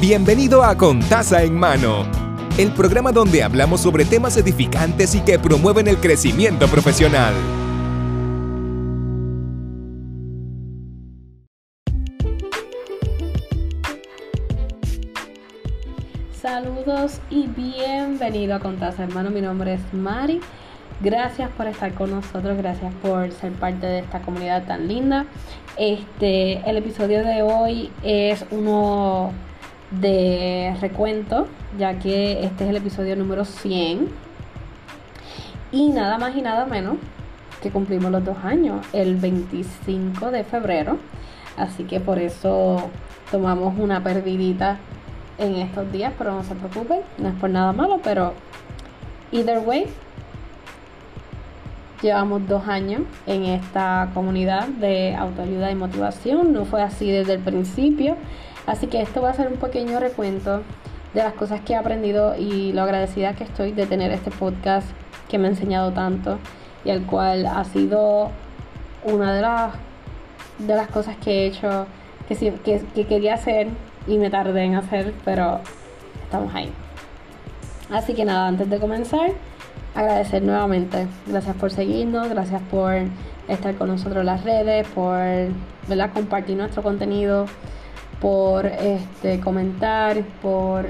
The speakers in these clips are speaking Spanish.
Bienvenido a Contaza en Mano, el programa donde hablamos sobre temas edificantes y que promueven el crecimiento profesional. Saludos y bienvenido a Contaza Hermano. Mi nombre es Mari. Gracias por estar con nosotros, gracias por ser parte de esta comunidad tan linda. Este, el episodio de hoy es uno de recuento, ya que este es el episodio número 100. Y nada más y nada menos que cumplimos los dos años, el 25 de febrero. Así que por eso tomamos una perdidita en estos días, pero no se preocupen, no es por nada malo, pero either way, llevamos dos años en esta comunidad de autoayuda y motivación, no fue así desde el principio, así que esto va a ser un pequeño recuento de las cosas que he aprendido y lo agradecida que estoy de tener este podcast que me ha enseñado tanto y el cual ha sido una de las, de las cosas que he hecho que, que, que quería hacer y me tardé en hacer, pero estamos ahí. Así que nada, antes de comenzar, agradecer nuevamente. Gracias por seguirnos, gracias por estar con nosotros en las redes, por ¿verdad? compartir nuestro contenido, por este, comentar, por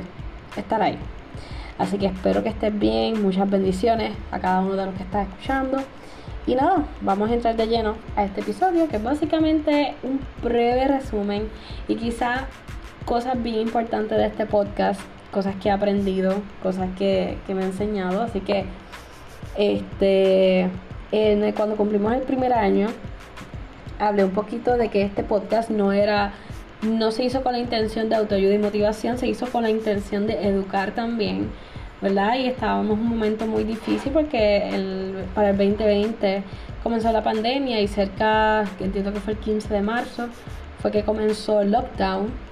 estar ahí. Así que espero que estés bien, muchas bendiciones a cada uno de los que está escuchando. Y nada, vamos a entrar de lleno a este episodio que es básicamente un breve resumen y quizá cosas bien importantes de este podcast, cosas que he aprendido, cosas que, me he enseñado. Así que este cuando cumplimos el primer año, hablé un poquito de que este podcast no era, no se hizo con la intención de autoayuda y motivación, se hizo con la intención de educar también, ¿verdad? Y estábamos en un momento muy difícil porque para el 2020 comenzó la pandemia y cerca, entiendo que fue el 15 de marzo, fue que comenzó el lockdown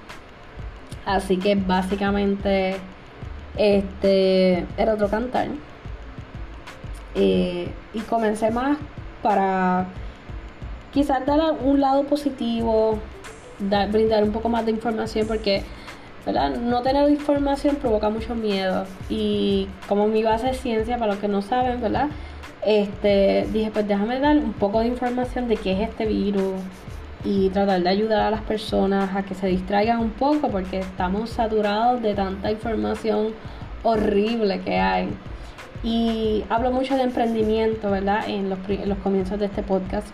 Así que básicamente este era otro cantar. Eh, y comencé más para quizás dar un lado positivo, dar, brindar un poco más de información porque ¿verdad? no tener información provoca mucho miedo. Y como mi base es ciencia, para los que no saben, ¿verdad? Este, dije, pues déjame dar un poco de información de qué es este virus, y tratar de ayudar a las personas a que se distraigan un poco porque estamos saturados de tanta información horrible que hay. Y hablo mucho de emprendimiento, ¿verdad? En los, los comienzos de este podcast.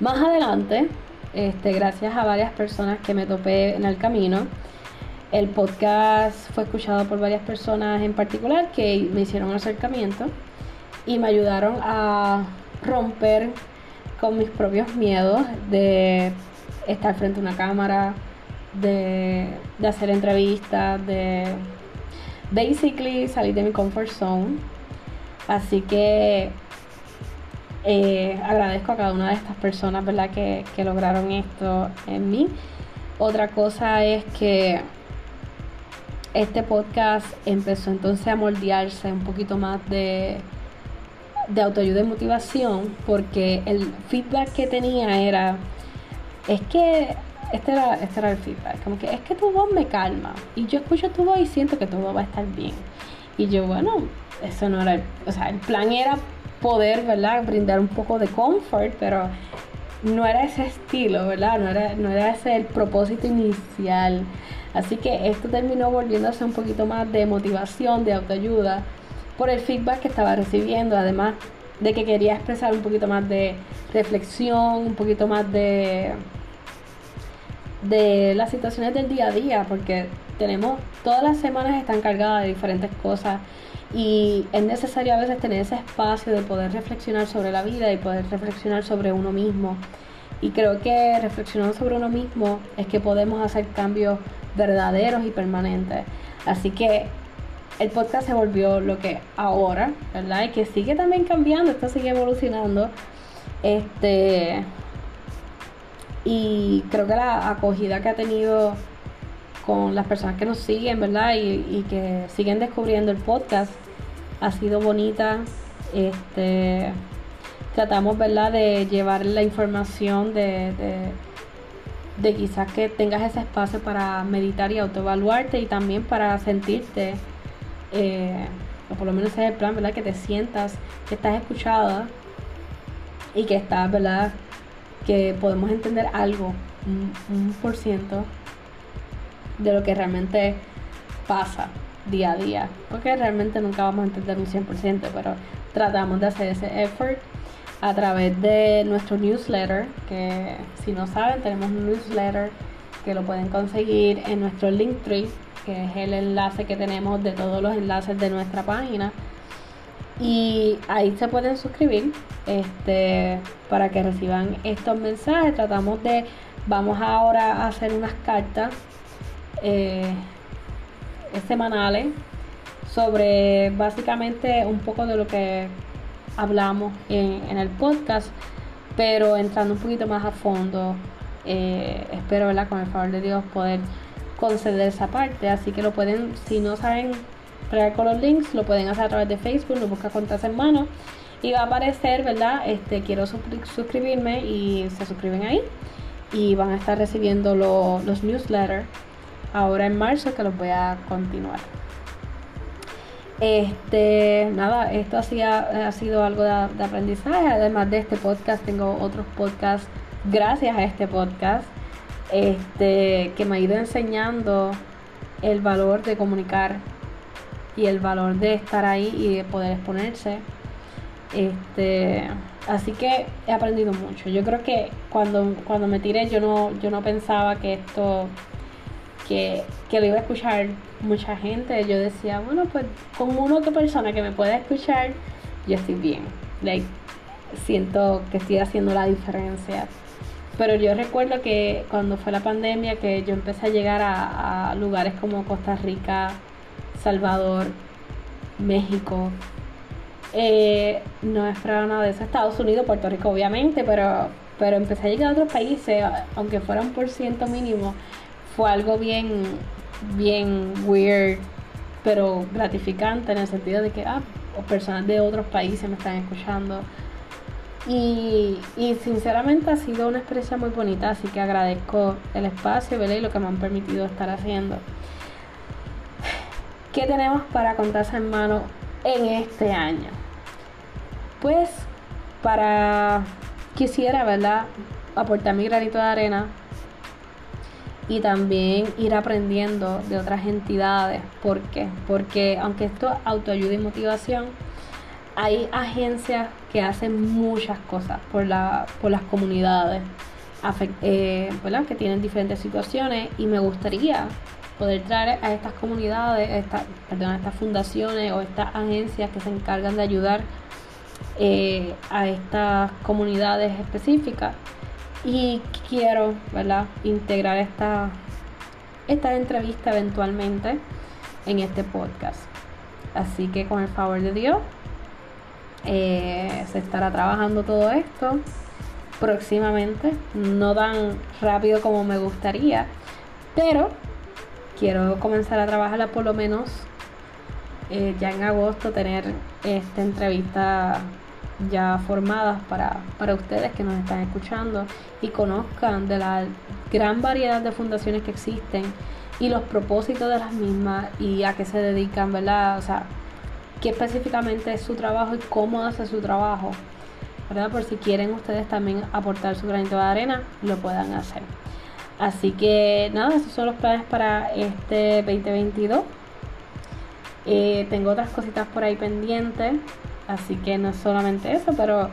Más adelante, este, gracias a varias personas que me topé en el camino, el podcast fue escuchado por varias personas en particular que me hicieron un acercamiento y me ayudaron a romper con mis propios miedos de estar frente a una cámara, de, hacer entrevistas, de basically salir de mi comfort zone. Así que eh, agradezco a cada una de estas personas ¿verdad? Que, lograron esto en mí. Otra cosa es que este podcast empezó entonces a moldearse un poquito más de de autoayuda y motivación porque el feedback que tenía era, es que, este era, este era el feedback, como que es que tu voz me calma y yo escucho tu voz y siento que todo va a estar bien. Y yo, bueno, eso no era, el, o sea, el plan era poder, ¿verdad? Brindar un poco de comfort, pero no era ese estilo, ¿verdad? No era, no era ese el propósito inicial. Así que esto terminó volviéndose un poquito más de motivación, de autoayuda por el feedback que estaba recibiendo, además de que quería expresar un poquito más de reflexión, un poquito más de de las situaciones del día a día, porque tenemos todas las semanas están cargadas de diferentes cosas y es necesario a veces tener ese espacio de poder reflexionar sobre la vida y poder reflexionar sobre uno mismo. Y creo que reflexionando sobre uno mismo es que podemos hacer cambios verdaderos y permanentes. Así que el podcast se volvió lo que ahora, ¿verdad? Y que sigue también cambiando, esto sigue evolucionando. Este. Y creo que la acogida que ha tenido con las personas que nos siguen, ¿verdad? Y, que siguen descubriendo el podcast ha sido bonita. Este. Tratamos, ¿verdad?, de llevar la información de, de quizás que tengas ese espacio para meditar y autoevaluarte y también para sentirte, eh, o por lo menos ese es el plan, ¿verdad? Que te sientas, que estás escuchada y que estás, ¿verdad? Que podemos entender algo, un, por ciento de lo que realmente pasa día a día. Porque realmente nunca vamos a entender un 100%, pero tratamos de hacer ese effort a través de nuestro newsletter, que si no saben, tenemos un newsletter que lo pueden conseguir en nuestro Linktree, que es el enlace que tenemos de todos los enlaces de nuestra página. Y ahí se pueden suscribir este, para que reciban estos mensajes. Tratamos de, vamos ahora a hacer unas cartas eh, semanales sobre básicamente un poco de lo que hablamos en, el podcast, pero entrando un poquito más a fondo, eh, espero, ¿verdad? con el favor de Dios, poder conceder esa parte. Así que lo pueden, si no saben crear con los links, lo pueden hacer a través de Facebook, lo busca Contas en mano y va a aparecer, ¿verdad? Este, quiero suscribirme y se suscriben ahí y van a estar recibiendo los newsletters ahora en marzo que los voy a continuar. Este, nada, esto ha sido, algo de, aprendizaje. Además de este podcast, tengo otros podcasts gracias a este podcast este, que me ha ido enseñando el valor de comunicar y el valor de estar ahí y de poder exponerse. Este, así que he aprendido mucho. Yo creo que cuando, cuando me tiré yo no, yo no pensaba que esto que, lo iba a escuchar mucha gente, yo decía, bueno, pues con una otra persona que me pueda escuchar, yo estoy bien. Like, siento que estoy haciendo la diferencia. Pero yo recuerdo que cuando fue la pandemia, que yo empecé a llegar a, lugares como Costa Rica, Salvador, México. Eh, no esperaba nada de eso. Estados Unidos, Puerto Rico, obviamente, pero, pero empecé a llegar a otros países, aunque fuera un por ciento mínimo fue algo bien, bien weird, pero gratificante en el sentido de que ah, personas de otros países me están escuchando. Y, sinceramente ha sido una experiencia muy bonita, así que agradezco el espacio y lo que me han permitido estar haciendo. ¿Qué tenemos para contarse en mano en este año? Pues para quisiera, ¿verdad? Aportar mi granito de arena y también ir aprendiendo de otras entidades. ¿Por qué? Porque aunque esto es autoayuda y motivación, hay agencias que hacen muchas cosas por, la, por las comunidades eh, que tienen diferentes situaciones y me gustaría poder traer a estas comunidades, esta, perdón, a estas fundaciones o estas agencias que se encargan de ayudar eh, a estas comunidades específicas y quiero, ¿verdad? Integrar esta, esta entrevista eventualmente en este podcast. Así que con el favor de Dios, eh, se estará trabajando todo esto próximamente, no tan rápido como me gustaría, pero quiero comenzar a trabajarla por lo menos eh, ya en agosto, tener esta entrevista ya formadas para, para ustedes que nos están escuchando y conozcan de la gran variedad de fundaciones que existen y los propósitos de las mismas y a qué se dedican, ¿verdad? O sea, qué específicamente es su trabajo y cómo hace su trabajo, ¿verdad? Por si quieren ustedes también aportar su granito de arena, lo puedan hacer. Así que nada, esos son los planes para este 2022. Eh, tengo otras cositas por ahí pendientes. Así que no es solamente eso, pero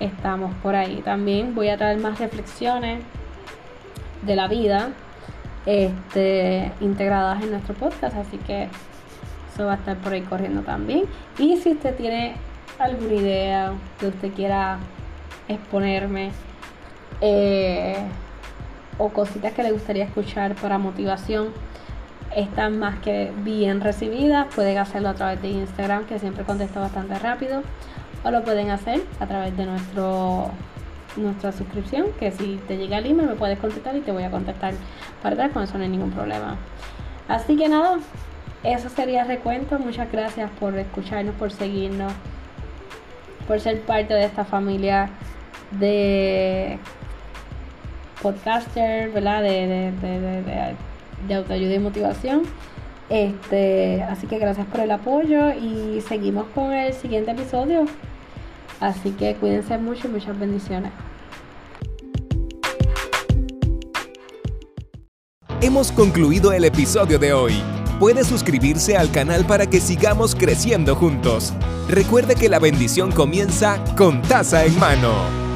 estamos por ahí. También voy a traer más reflexiones de la vida este, integradas en nuestro podcast, así que eso va a estar por ahí corriendo también. Y si usted tiene alguna idea que usted quiera exponerme eh, o cositas que le gustaría escuchar para motivación, están más que bien recibidas. Pueden hacerlo a través de Instagram, que siempre contesto bastante rápido. O lo pueden hacer a través de nuestro nuestra suscripción, que si te llega el email me puedes contestar y te voy a contestar para atrás, con eso no hay ningún problema. Así que nada, eso sería el recuento. Muchas gracias por escucharnos, por seguirnos, por ser parte de esta familia de podcaster, ¿verdad? De, de, de, de, autoayuda y motivación. Este, así que gracias por el apoyo y seguimos con el siguiente episodio. Así que cuídense mucho y muchas bendiciones. Hemos concluido el episodio de hoy. Puede suscribirse al canal para que sigamos creciendo juntos. Recuerde que la bendición comienza con taza en mano.